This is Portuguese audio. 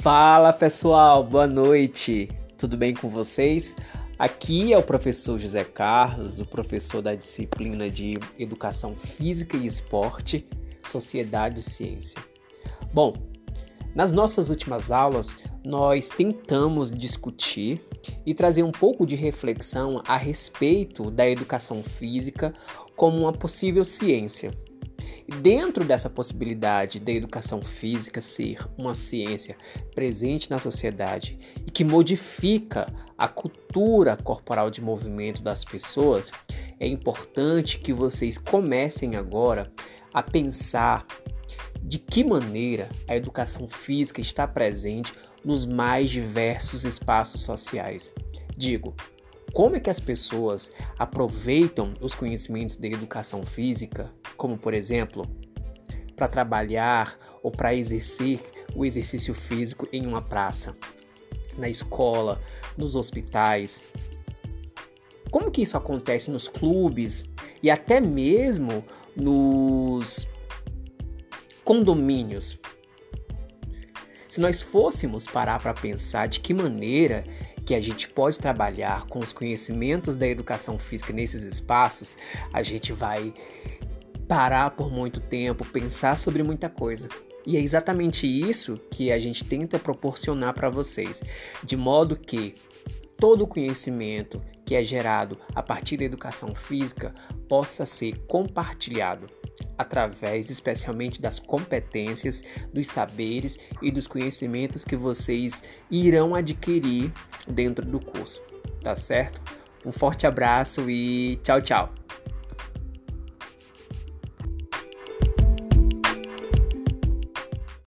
Fala pessoal, boa noite. Tudo bem com vocês? Aqui é o professor José Carlos, o professor da disciplina de Educação Física e Esporte, Sociedade e Ciência. Bom, nas nossas últimas aulas, nós tentamos discutir e trazer um pouco de reflexão a respeito da educação física como uma possível ciência. Dentro dessa possibilidade da educação física ser uma ciência presente na sociedade e que modifica a cultura corporal de movimento das pessoas, é importante que vocês comecem agora a pensar de que maneira a educação física está presente nos mais diversos espaços sociais. Digo, como é que as pessoas aproveitam os conhecimentos da educação física, como por exemplo, para trabalhar ou para exercer o exercício físico em uma praça, na escola, nos hospitais. Como que isso acontece nos clubes e até mesmo nos condomínios? Se nós fôssemos parar para pensar de que maneira que a gente pode trabalhar com os conhecimentos da educação física nesses espaços, a gente vai parar por muito tempo, pensar sobre muita coisa. E é exatamente isso que a gente tenta proporcionar para vocês, de modo que todo o conhecimento que é gerado a partir da educação física possa ser compartilhado através especialmente das competências, dos saberes e dos conhecimentos que vocês irão adquirir dentro do curso, tá certo? Um forte abraço e tchau, tchau.